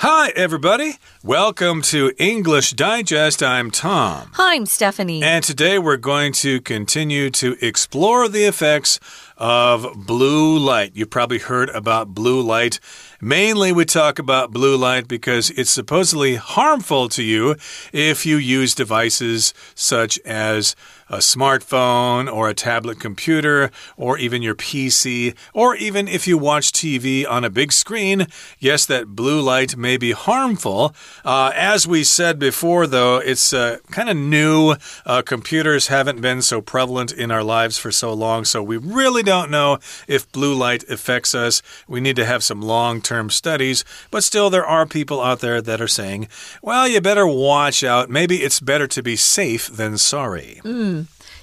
Hi, everybody. Welcome to English Digest. I'm Tom. Hi, I'm Stephanie. And today we're going to continue to explore the effects of blue light. You've probably heard about blue light. Mainly, we talk about blue light because it's supposedly harmful to you if you use devices such as a smartphone or a tablet computer or even your PC, or even if you watch TV on a big screen. Yes, that blue light may be harmful. Uh, as we said before, though, it's uh, kind of new. Uh, computers haven't been so prevalent in our lives for so long, so we really don't know if blue light affects us. We need to have some long term studies, but still, there are people out there that are saying, well, you better watch out. Maybe it's better to be safe than sorry. Mm.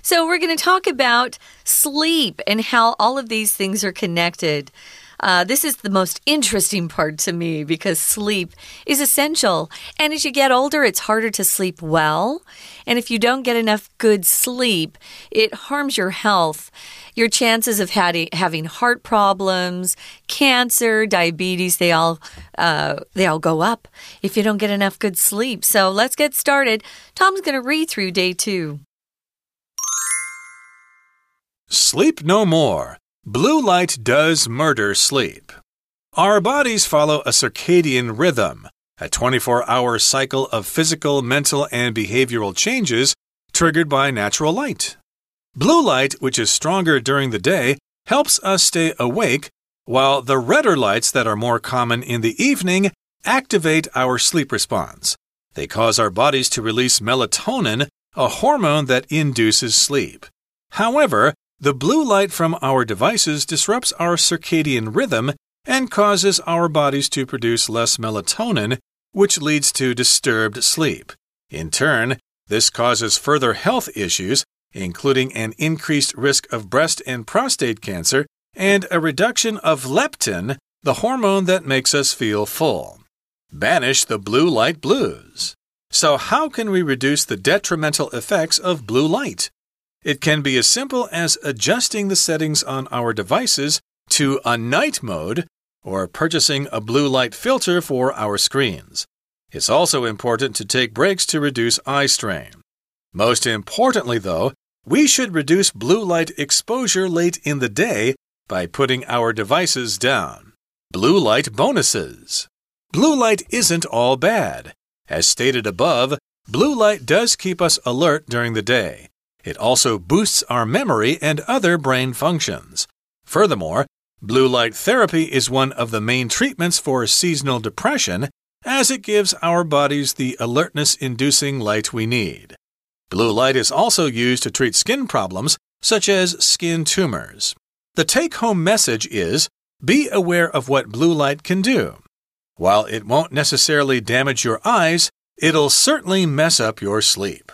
So, we're going to talk about sleep and how all of these things are connected. Uh, this is the most interesting part to me because sleep is essential. And as you get older, it's harder to sleep well. And if you don't get enough good sleep, it harms your health. Your chances of having heart problems, cancer, diabetes, they all, uh, they all go up if you don't get enough good sleep. So let's get started. Tom's going to read through day two. Sleep no more. Blue light does murder sleep. Our bodies follow a circadian rhythm, a 24 hour cycle of physical, mental, and behavioral changes triggered by natural light. Blue light, which is stronger during the day, helps us stay awake, while the redder lights that are more common in the evening activate our sleep response. They cause our bodies to release melatonin, a hormone that induces sleep. However, the blue light from our devices disrupts our circadian rhythm and causes our bodies to produce less melatonin, which leads to disturbed sleep. In turn, this causes further health issues, including an increased risk of breast and prostate cancer and a reduction of leptin, the hormone that makes us feel full. Banish the blue light blues. So, how can we reduce the detrimental effects of blue light? It can be as simple as adjusting the settings on our devices to a night mode or purchasing a blue light filter for our screens. It's also important to take breaks to reduce eye strain. Most importantly, though, we should reduce blue light exposure late in the day by putting our devices down. Blue light bonuses. Blue light isn't all bad. As stated above, blue light does keep us alert during the day. It also boosts our memory and other brain functions. Furthermore, blue light therapy is one of the main treatments for seasonal depression as it gives our bodies the alertness inducing light we need. Blue light is also used to treat skin problems such as skin tumors. The take home message is be aware of what blue light can do. While it won't necessarily damage your eyes, it'll certainly mess up your sleep.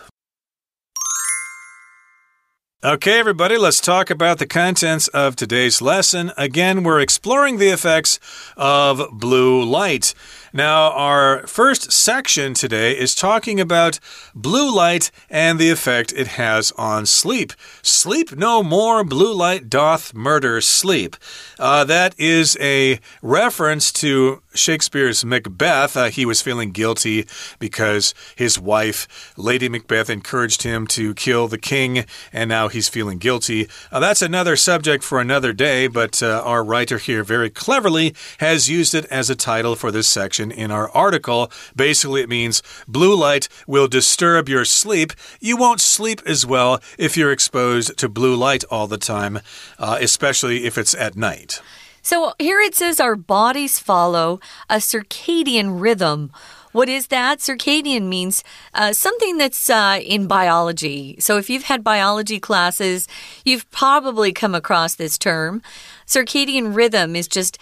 Okay, everybody, let's talk about the contents of today's lesson. Again, we're exploring the effects of blue light. Now, our first section today is talking about blue light and the effect it has on sleep. Sleep no more, blue light doth murder sleep. Uh, that is a reference to Shakespeare's Macbeth. Uh, he was feeling guilty because his wife, Lady Macbeth, encouraged him to kill the king, and now he's feeling guilty. Uh, that's another subject for another day, but uh, our writer here very cleverly has used it as a title for this section in our article. Basically, it means blue light will disturb your sleep. You won't sleep as well if you're exposed to blue light all the time, uh, especially if it's at night. So here it says our bodies follow a circadian rhythm. What is that? Circadian means uh, something that's uh, in biology. So if you've had biology classes, you've probably come across this term. Circadian rhythm is just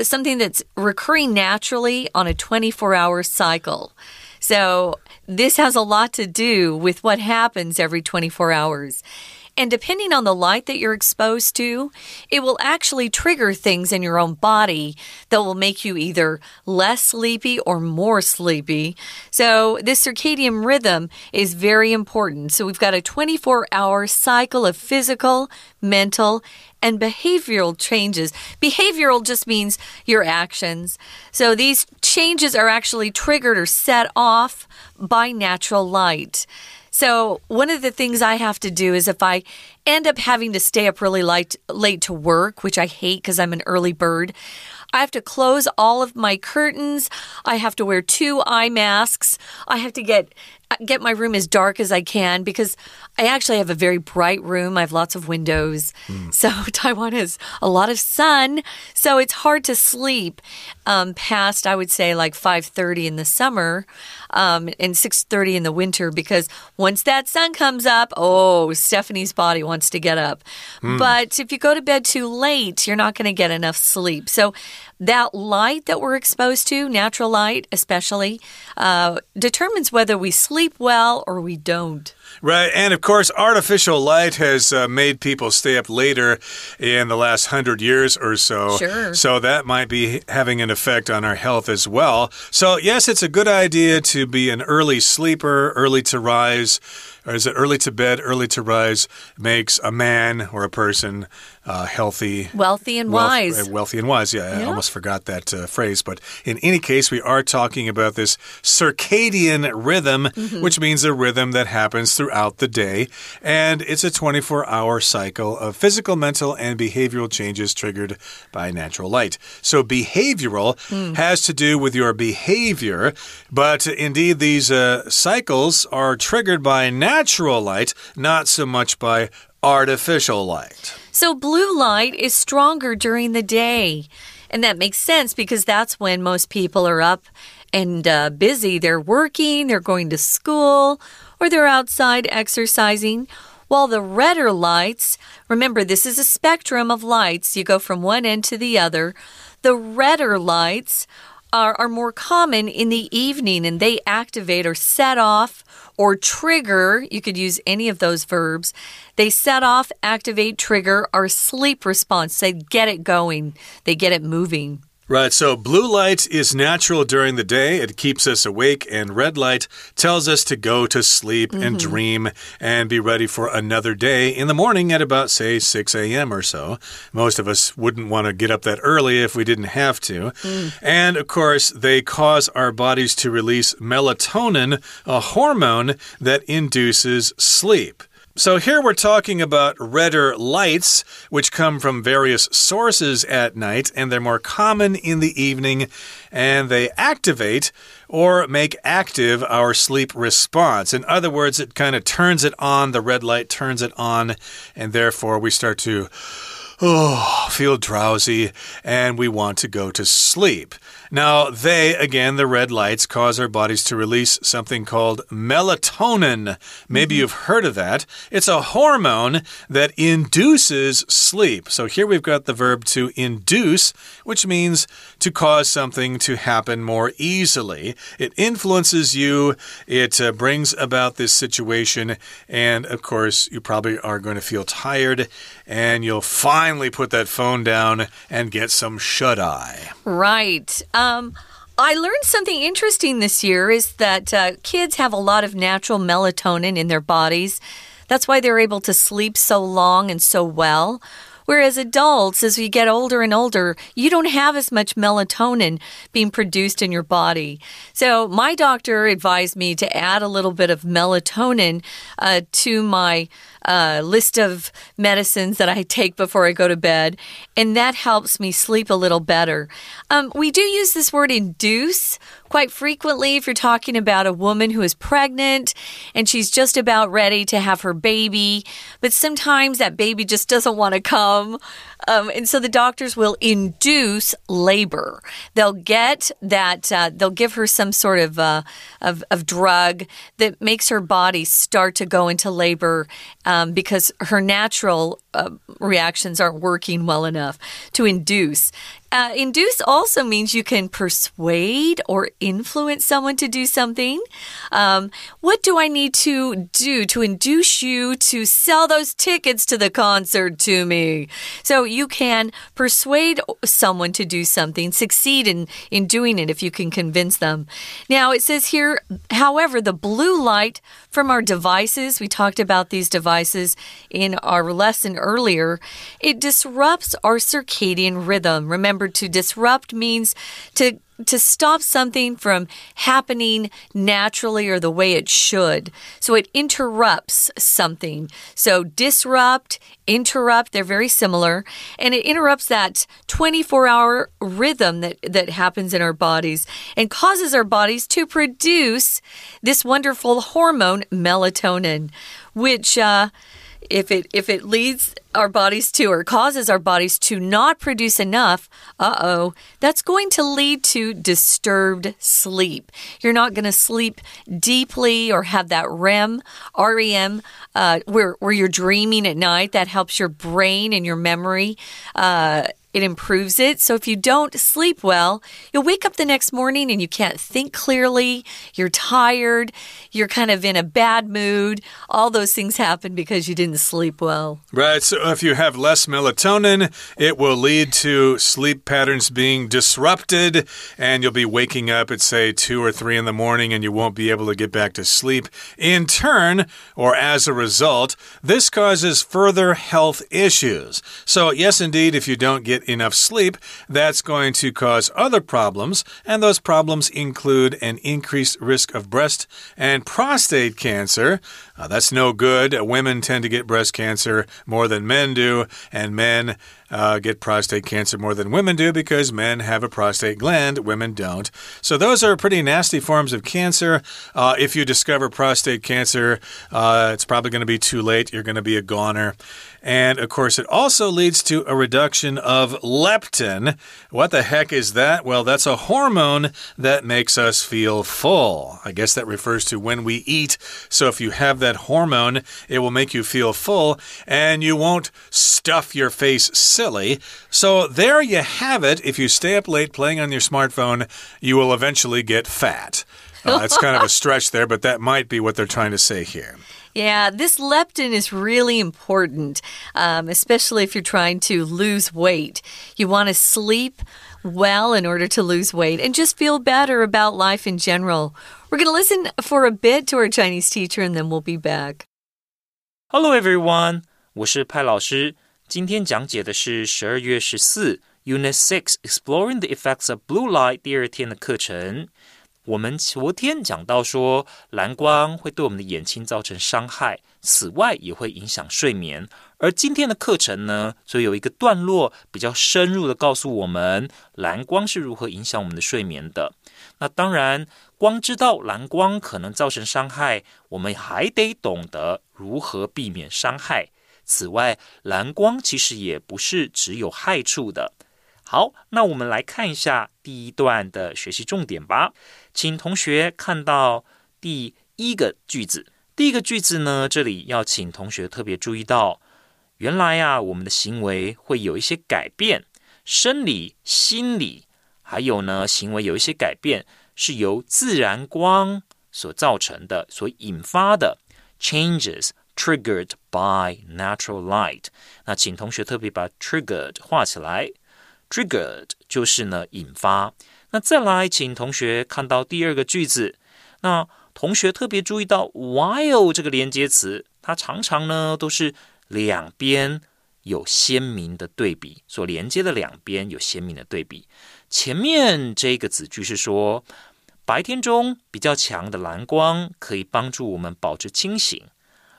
something that's recurring naturally on a 24 hour cycle. So this has a lot to do with what happens every 24 hours. And depending on the light that you're exposed to, it will actually trigger things in your own body that will make you either less sleepy or more sleepy. So, this circadian rhythm is very important. So, we've got a 24 hour cycle of physical, mental, and behavioral changes. Behavioral just means your actions. So, these changes are actually triggered or set off by natural light. So, one of the things I have to do is if I end up having to stay up really late, late to work, which I hate because I'm an early bird, I have to close all of my curtains. I have to wear two eye masks. I have to get get my room as dark as I can because I actually have a very bright room. I have lots of windows. Mm. So Taiwan has a lot of sun, so it's hard to sleep um, past I would say like 5:30 in the summer um, and 6:30 in the winter because once that sun comes up, oh, Stephanie's body wants to get up. Mm. But if you go to bed too late, you're not going to get enough sleep. So that light that we're exposed to, natural light especially, uh, determines whether we sleep well or we don't. Right. And of course, artificial light has uh, made people stay up later in the last hundred years or so. Sure. So that might be having an effect on our health as well. So, yes, it's a good idea to be an early sleeper, early to rise or is it early to bed, early to rise makes a man or a person uh, healthy, wealthy, and wealth, wise? Uh, wealthy and wise. Yeah, yeah. I almost forgot that uh, phrase. But in any case, we are talking about this circadian rhythm, mm -hmm. which means a rhythm that happens throughout the day. And it's a 24 hour cycle of physical, mental, and behavioral changes triggered by natural light. So, behavioral mm. has to do with your behavior. But indeed, these uh, cycles are triggered by natural light, not so much by artificial light. So, blue light is stronger during the day. And that makes sense because that's when most people are up and uh, busy. They're working, they're going to school, or they're outside exercising. While the redder lights, remember, this is a spectrum of lights, you go from one end to the other. The redder lights are, are more common in the evening and they activate or set off or trigger. You could use any of those verbs. They set off, activate, trigger our sleep response. They get it going, they get it moving. Right, so blue light is natural during the day. It keeps us awake, and red light tells us to go to sleep mm -hmm. and mm-hmm. dream and be ready for another day in the morning at about, say, 6 a.m. or so. Most of us wouldn't want to get up that early if we didn't have to. Mm. And of course, they cause our bodies to release melatonin, a hormone that induces sleep. So here we're talking about redder lights, which come from various sources at night, and they're more common in the evening, and they activate or make active our sleep response. In other words, it kind of turns it on, the red light turns it on, and therefore we start to oh, feel drowsy and we want to go to sleep. Now, they, again, the red lights, cause our bodies to release something called melatonin. Maybe mm -hmm. you've heard of that. It's a hormone that induces sleep. So here we've got the verb to induce, which means to cause something to happen more easily. It influences you, it uh, brings about this situation, and of course, you probably are going to feel tired and you'll finally put that phone down and get some shut eye. Right. Um, I learned something interesting this year is that uh, kids have a lot of natural melatonin in their bodies. That's why they're able to sleep so long and so well. Whereas adults, as we get older and older, you don't have as much melatonin being produced in your body. So, my doctor advised me to add a little bit of melatonin uh, to my uh, list of medicines that I take before I go to bed, and that helps me sleep a little better. Um, we do use this word induce quite frequently if you're talking about a woman who is pregnant and she's just about ready to have her baby, but sometimes that baby just doesn't want to come. Um, and so the doctors will induce labor. They'll get that, uh, they'll give her some sort of, uh, of, of, drug that makes her body start to go into labor um, because her natural uh, reactions aren't working well enough to induce. Uh, induce also means you can persuade or influence someone to do something. Um, what do I need to do to induce you to sell those tickets to the concert to me? So you can persuade someone to do something, succeed in, in doing it if you can convince them. Now it says here, however, the blue light from our devices, we talked about these devices in our lesson earlier, it disrupts our circadian rhythm. Remember, to disrupt means to to stop something from happening naturally or the way it should. So it interrupts something. So disrupt, interrupt, they're very similar. And it interrupts that 24 hour rhythm that, that happens in our bodies and causes our bodies to produce this wonderful hormone, melatonin, which, uh, if it if it leads our bodies to or causes our bodies to not produce enough, uh-oh, that's going to lead to disturbed sleep. You're not going to sleep deeply or have that REM, REM, uh, where where you're dreaming at night. That helps your brain and your memory. Uh, it improves it. So if you don't sleep well, you'll wake up the next morning and you can't think clearly. You're tired. You're kind of in a bad mood. All those things happen because you didn't sleep well. Right. So if you have less melatonin, it will lead to sleep patterns being disrupted and you'll be waking up at, say, two or three in the morning and you won't be able to get back to sleep. In turn, or as a result, this causes further health issues. So, yes, indeed, if you don't get enough sleep, that's going to cause other problems, and those problems include an increased risk of breast and prostate cancer. Uh, that's no good. Women tend to get breast cancer more than men do, and men uh, get prostate cancer more than women do because men have a prostate gland, women don't. So, those are pretty nasty forms of cancer. Uh, if you discover prostate cancer, uh, it's probably going to be too late. You're going to be a goner. And of course, it also leads to a reduction of leptin. What the heck is that? Well, that's a hormone that makes us feel full. I guess that refers to when we eat. So if you have that hormone, it will make you feel full and you won't stuff your face silly. So there you have it. If you stay up late playing on your smartphone, you will eventually get fat. Uh, it's kind of a stretch there, but that might be what they're trying to say here. Yeah, this leptin is really important, um, especially if you're trying to lose weight. You want to sleep well in order to lose weight and just feel better about life in general. We're going to listen for a bit to our Chinese teacher and then we'll be back. Hello everyone，我是派老师。今天讲解的是十二月十四 Unit Six Exploring the Effects of Blue Light 第二天的课程。 我们昨天讲到说，蓝光会对我们的眼睛造成伤害，此外也会影响睡眠。而今天的课程呢，就有一个段落比较深入的告诉我们，蓝光是如何影响我们的睡眠的。那当然，光知道蓝光可能造成伤害，我们还得懂得如何避免伤害。此外，蓝光其实也不是只有害处的。好，那我们来看一下第一段的学习重点吧。请同学看到第一个句子。第一个句子呢，这里要请同学特别注意到，原来啊，我们的行为会有一些改变，生理、心理，还有呢，行为有一些改变是由自然光所造成的，所引发的 changes triggered by natural light。那请同学特别把 triggered 画起来。Triggered 就是呢引发。那再来，请同学看到第二个句子。那同学特别注意到 while 这个连接词，它常常呢都是两边有鲜明的对比，所连接的两边有鲜明的对比。前面这个子句是说，白天中比较强的蓝光可以帮助我们保持清醒，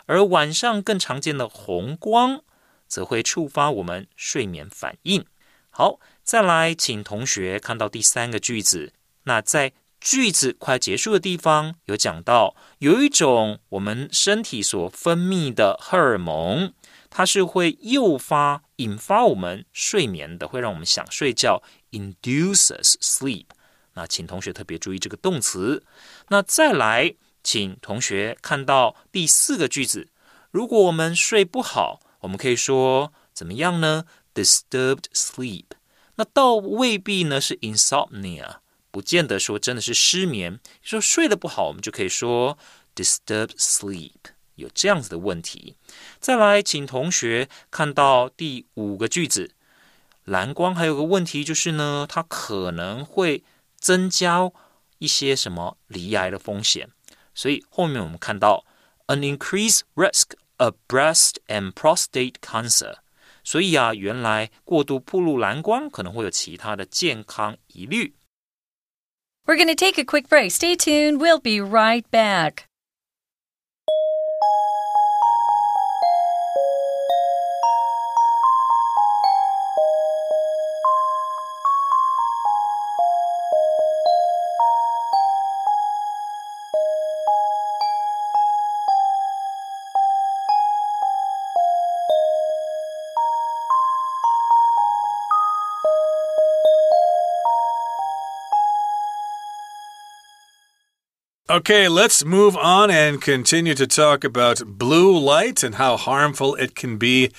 而晚上更常见的红光则会触发我们睡眠反应。好，再来，请同学看到第三个句子。那在句子快结束的地方，有讲到有一种我们身体所分泌的荷尔蒙，它是会诱发、引发我们睡眠的，会让我们想睡觉，induces sleep。那请同学特别注意这个动词。那再来，请同学看到第四个句子。如果我们睡不好，我们可以说怎么样呢？disturbed sleep，那倒未必呢是 insomnia，不见得说真的是失眠。说睡得不好，我们就可以说 disturbed sleep，有这样子的问题。再来，请同学看到第五个句子，蓝光还有个问题就是呢，它可能会增加一些什么离癌的风险。所以后面我们看到 an increased risk of breast and prostate cancer。所以啊，原来过度暴露蓝光可能会有其他的健康疑虑。 We're going to take a quick break. Stay tuned. We'll be right back. Okay, let's move on and continue to talk about blue light and how harmful it can be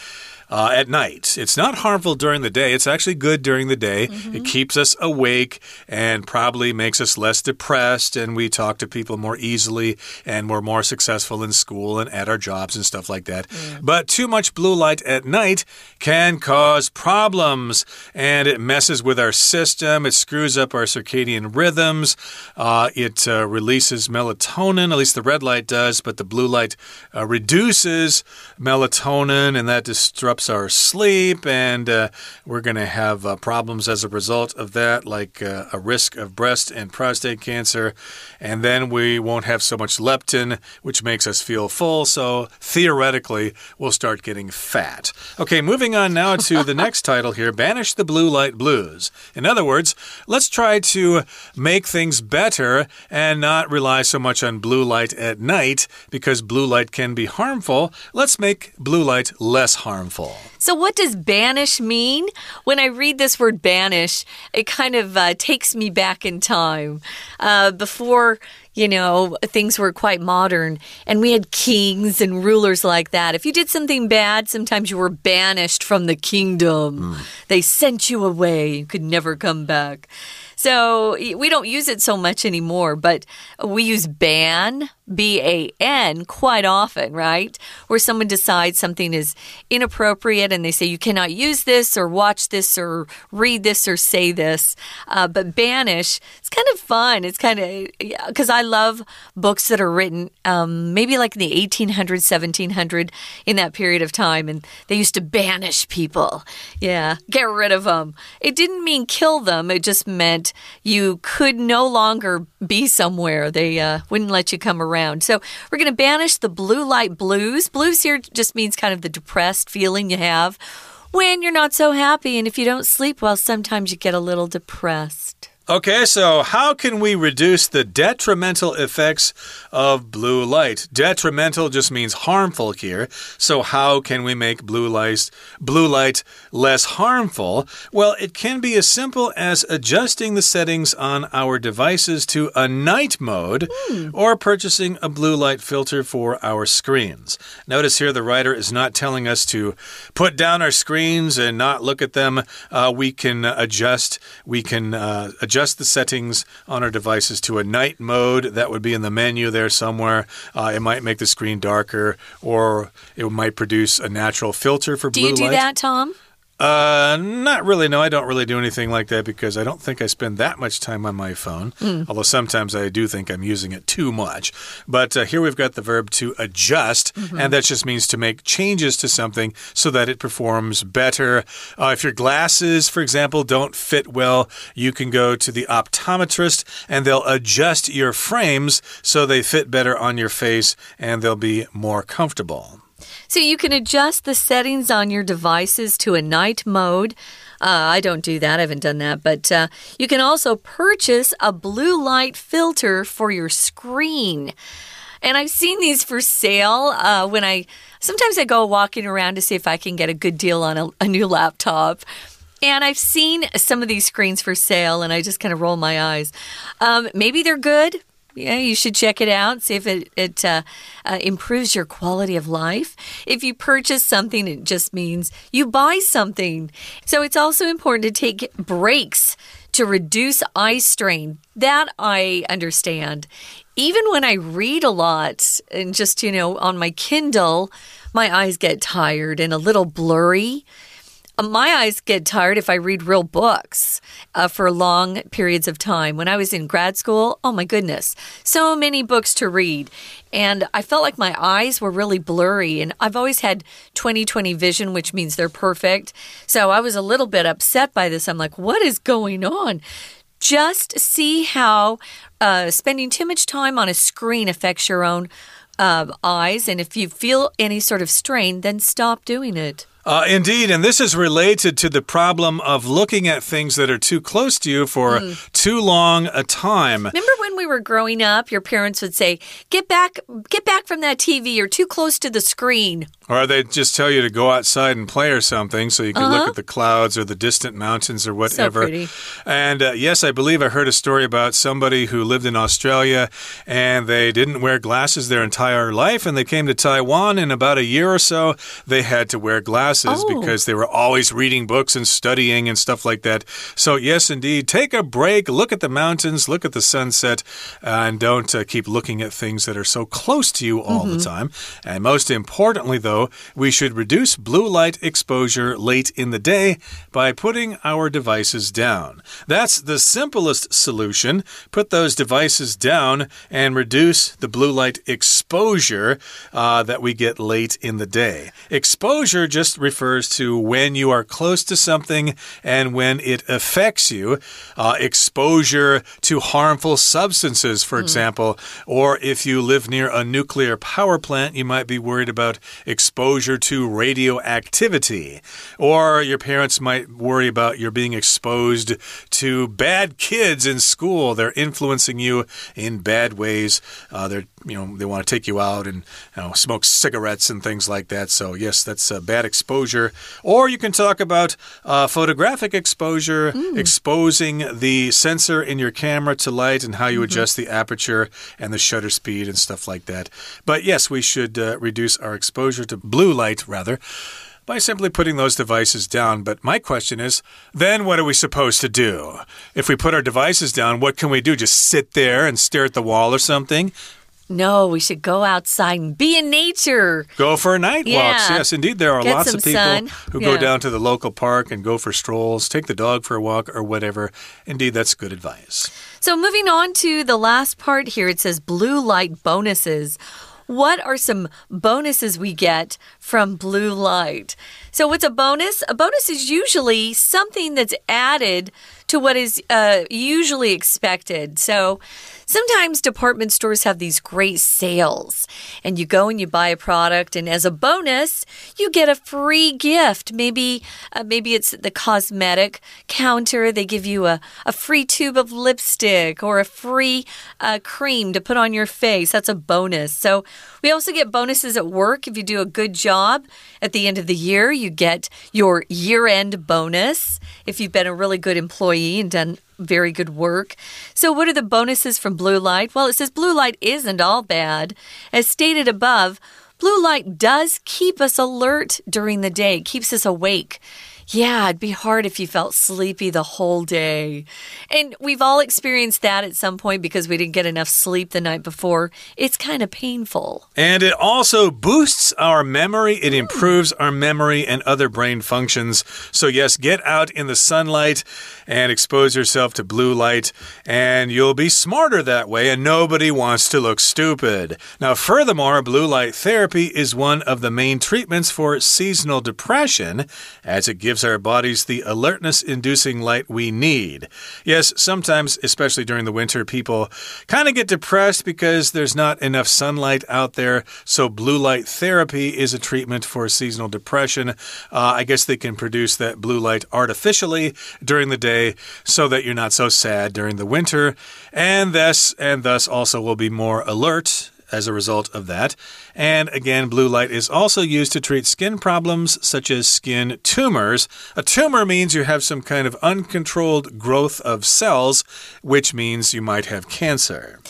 uh, at night. It's not harmful during the day. It's actually good during the day. Mm -hmm. It mm-hmm. keeps us awake and probably makes us less depressed, and we talk to people more easily, and we're more successful in school and at our jobs and stuff like that. But too much blue light at night can cause problems, and it messes with our system. It screws up our circadian rhythms. Uh, it uh, releases melatonin, at least the red light does, but the blue light uh, reduces melatonin, and that disrupts disrupts our sleep, and uh, we're going to have uh, problems as a result of that, like uh, a risk of breast and prostate cancer. And then we won't have so much leptin, which makes us feel full. So theoretically, we'll start getting fat. Okay, moving on now to the next title here Banish the Blue Light Blues. In other words, let's try to make things better and not rely so much on blue light at night because blue light can be harmful. Let's make blue light less harmful. So, what does banish mean? When I read this word banish, it kind of uh, takes me back in time. Uh, before, you know, things were quite modern and we had kings and rulers like that. If you did something bad, sometimes you were banished from the kingdom. Mm. They sent you away, you could never come back. So we don't use it so much anymore, but we use ban, B A N, quite often, right? Where someone decides something is inappropriate and they say you cannot use this or watch this or read this or say this. Uh, but banish, it's kind of fun. It's kind of, because I love books that are written um, maybe like in the 1800s, 1700 in that period of time. And they used to banish people. Yeah, get rid of them. It didn't mean kill them, it just meant you could no longer be somewhere. They uh, wouldn't let you come around. So we're going to banish the blue light blues. Blues here just means kind of the depressed feeling you have when you're not so happy. And if you don't sleep well, sometimes you get a little depressed. Okay, so how can we reduce the detrimental effects of blue light? Detrimental just means harmful here. So how can we make blue light blue light less harmful? Well, it can be as simple as adjusting the settings on our devices to a night mode mm. or purchasing a blue light filter for our screens. Notice here the writer is not telling us to put down our screens and not look at them. Uh, we can adjust, we can uh, adjust adjust the settings on our devices to a night mode. That would be in the menu there somewhere. Uh, it might make the screen darker, or it might produce a natural filter for do blue light. Do you do that, Tom? Uh, not really. No, I don't really do anything like that because I don't think I spend that much time on my phone. Mm. Although sometimes I do think I'm using it too much. But uh, here we've got the verb to adjust, mm -hmm. and that just means to make changes to something so that it performs better. Uh, if your glasses, for example, don't fit well, you can go to the optometrist and they'll adjust your frames so they fit better on your face and they'll be more comfortable. So you can adjust the settings on your devices to a night mode. Uh, I don't do that. I haven't done that. But uh, you can also purchase a blue light filter for your screen. And I've seen these for sale uh, when I sometimes I go walking around to see if I can get a good deal on a, a new laptop. And I've seen some of these screens for sale, and I just kind of roll my eyes. Um, maybe they're good, yeah, you should check it out. See if it, it uh, uh, improves your quality of life. If you purchase something, it just means you buy something. So it's also important to take breaks to reduce eye strain. That I understand. Even when I read a lot and just, you know, on my Kindle, my eyes get tired and a little blurry. My eyes get tired if I read real books uh, for long periods of time. When I was in grad school, oh my goodness, so many books to read. And I felt like my eyes were really blurry. And I've always had 20 20 vision, which means they're perfect. So I was a little bit upset by this. I'm like, what is going on? Just see how uh, spending too much time on a screen affects your own uh, eyes. And if you feel any sort of strain, then stop doing it. Uh, indeed, and this is related to the problem of looking at things that are too close to you for mm. Too long a time. Remember when we were growing up, your parents would say, "Get back, get back from that TV. You're too close to the screen." Or they'd just tell you to go outside and play or something so you could uh -huh. look uh-huh. at the clouds or the distant mountains or whatever. So and uh, yes, I believe I heard a story about somebody who lived in Australia and they didn't wear glasses their entire life and they came to Taiwan in about a year or so they had to wear glasses oh. because they were always reading books and studying and stuff like that. So yes, indeed, take a break, look at the mountains, look at the sunset and don't uh, keep looking at things that are so close to you all mm -hmm. the mm-hmm. time. And most importantly though, we should reduce blue light exposure late in the day by putting our devices down. That's the simplest solution. Put those devices down and reduce the blue light exposure uh, that we get late in the day. Exposure just refers to when you are close to something and when it affects you. Uh, exposure to harmful substances, for mm. example, or if you live near a nuclear power plant, you might be worried about exposure exposure to radioactivity. Or your parents might worry about your being exposed to bad kids in school. They're influencing you in bad ways. Uh, they're you know they want to take you out and you know, smoke cigarettes and things like that. So yes, that's a bad exposure. Or you can talk about uh, photographic exposure, mm. exposing the sensor in your camera to light and how you mm -hmm. adjust the aperture and the shutter speed and stuff like that. But yes, we should uh, reduce our exposure to blue light rather by simply putting those devices down. But my question is then what are we supposed to do? If we put our devices down, what can we do? Just sit there and stare at the wall or something? No, we should go outside and be in nature. Go for a night yeah. walks. Yes, indeed. There are Get lots of people sun. who yeah. go down to the local park and go for strolls, take the dog for a walk, or whatever. Indeed, that's good advice. So, moving on to the last part here, it says blue light bonuses. What are some bonuses we get from blue light? So, what's a bonus? A bonus is usually something that's added to what is uh, usually expected. So, Sometimes department stores have these great sales, and you go and you buy a product, and as a bonus, you get a free gift. Maybe, uh, maybe it's the cosmetic counter. They give you a, a free tube of lipstick or a free uh, cream to put on your face. That's a bonus. So we also get bonuses at work if you do a good job. At the end of the year, you get your year end bonus if you've been a really good employee and done very good work. So, what are the bonuses from blue light? Well, it says blue light isn't all bad. As stated above, blue light does keep us alert during the day, keeps us awake. Yeah, it'd be hard if you felt sleepy the whole day. And we've all experienced that at some point because we didn't get enough sleep the night before. It's kind of painful. And it also boosts our memory, it improves our memory and other brain functions. So, yes, get out in the sunlight and expose yourself to blue light, and you'll be smarter that way, and nobody wants to look stupid. Now, furthermore, blue light therapy is one of the main treatments for seasonal depression, as it gives our bodies the alertness inducing light we need. Yes, sometimes, especially during the winter, people kind of get depressed because there's not enough sunlight out there, so blue light therapy is a treatment for seasonal depression. Uh, I guess they can produce that blue light artificially during the day so that you're not so sad during the winter, and thus and thus also will be more alert as a result of that. And again, blue light is also used to treat skin problems such as skin tumors. A tumor means you have some kind of uncontrolled growth of cells, which means you might have cancer.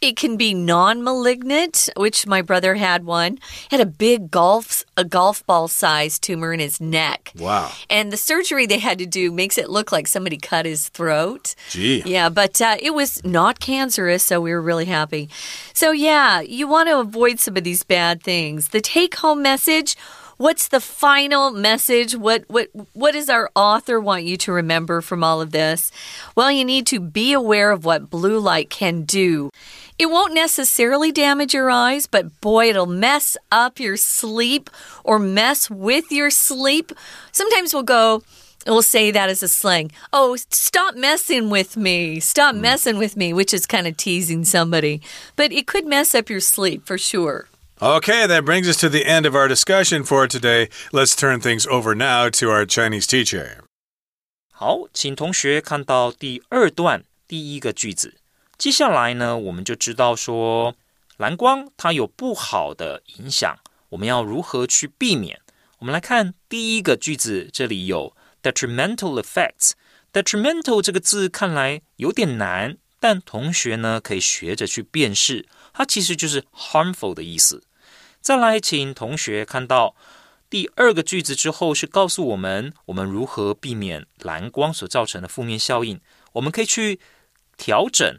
It can be non-malignant, which my brother had one. He had a big golf a golf ball sized tumor in his neck. Wow. And the surgery they had to do makes it look like somebody cut his throat. Gee. Yeah, but uh, it was not cancerous, so we were really happy. So yeah, you want to avoid some of these bad things. The take-home message what's the final message? What what what does our author want you to remember from all of this? Well, you need to be aware of what blue light can do. It won't necessarily damage your eyes, but boy, it'll mess up your sleep or mess with your sleep. Sometimes we'll go, we'll say that as a slang. Oh, stop messing with me. Stop mm. messing with me, which is kind of teasing somebody. But it could mess up your sleep for sure. Okay, that brings us to the end of our discussion for today. Let's turn things over now to our Chinese teacher. 好，请同学看到第二段第一个句子。 接下来呢，我们就知道说蓝光它有不好的影响，我们要如何去避免？我们来看第一个句子，这里有 detrimental effects。detrimental 这个字看来有点难，但同学呢可以学着去辨识，它其实就是 harmful 的意思。再来，请同学看到第二个句子之后，是告诉我们我们如何避免蓝光所造成的负面效应。我们可以去调整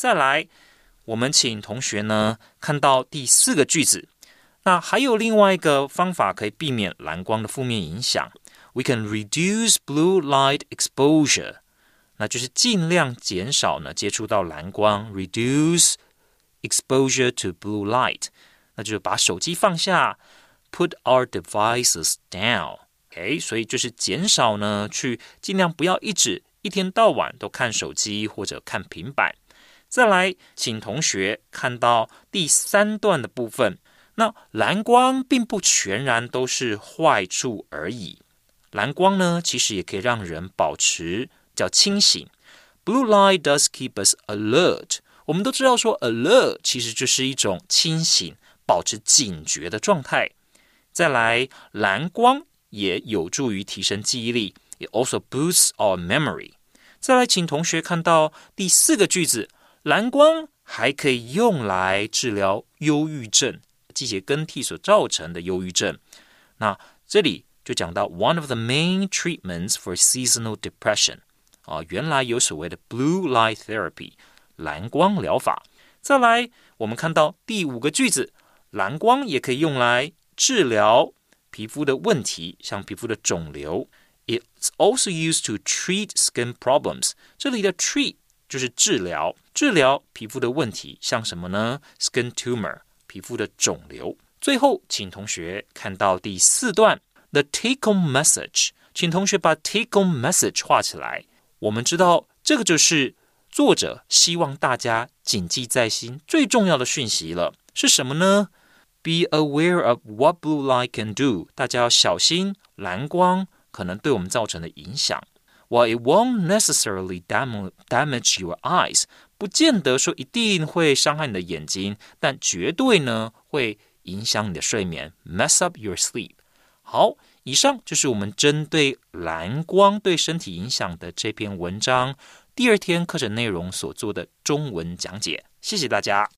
再来，我们请同学呢看到第四个句子。那还有另外一个方法可以避免蓝光的负面影响。We can reduce blue light exposure，那就是尽量减少呢接触到蓝光，reduce exposure to blue light，那就是把手机放下，put our devices down。OK，所以就是减少呢，去尽量不要一直一天到晚都看手机或者看平板。再来，请同学看到第三段的部分。那蓝光并不全然都是坏处而已，蓝光呢，其实也可以让人保持较清醒。Blue light does keep us alert。我们都知道说，alert 其实就是一种清醒、保持警觉的状态。再来，蓝光也有助于提升记忆力，it also boosts our memory。再来，请同学看到第四个句子，蓝光还可以用来治疗忧郁症。季节更替所造成的忧郁症。那这里就讲到 one of the main treatments for seasonal depression 啊，原来有所谓的 blue light therapy 蓝光疗法。再来，我们看到第五个句子，蓝光也可以用来治疗皮肤的问题，像皮肤的肿瘤。It's also used to treat skin problems。这里的 treat 就是治疗，治疗皮肤的问题，像什么呢？skin tumor。皮肤的肿瘤。最后，请同学看到第四段，the take-home message，请同学把 take-home message 画起来。我们知道，这个就是作者希望大家谨记在心最重要的讯息了，是什么呢？Be aware of what blue light can do，大家要小心蓝光可能对我们造成的影响。While it won't necessarily damage your eyes，不见得说一定会伤害你的眼睛，但绝对呢会影响你的睡眠，mess up your sleep。好，以上就是我们针对蓝光对身体影响的这篇文章第二天课程内容所做的中文讲解。谢谢大家。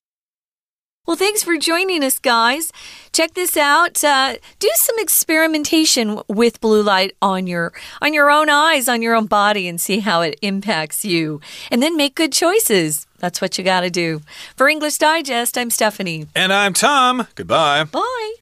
Well, thanks for joining us, guys. Check this out. Uh, do some experimentation with blue light on your on your own eyes, on your own body, and see how it impacts you. And then make good choices. That's what you got to do. For English Digest, I'm Stephanie. And I'm Tom. Goodbye. Bye.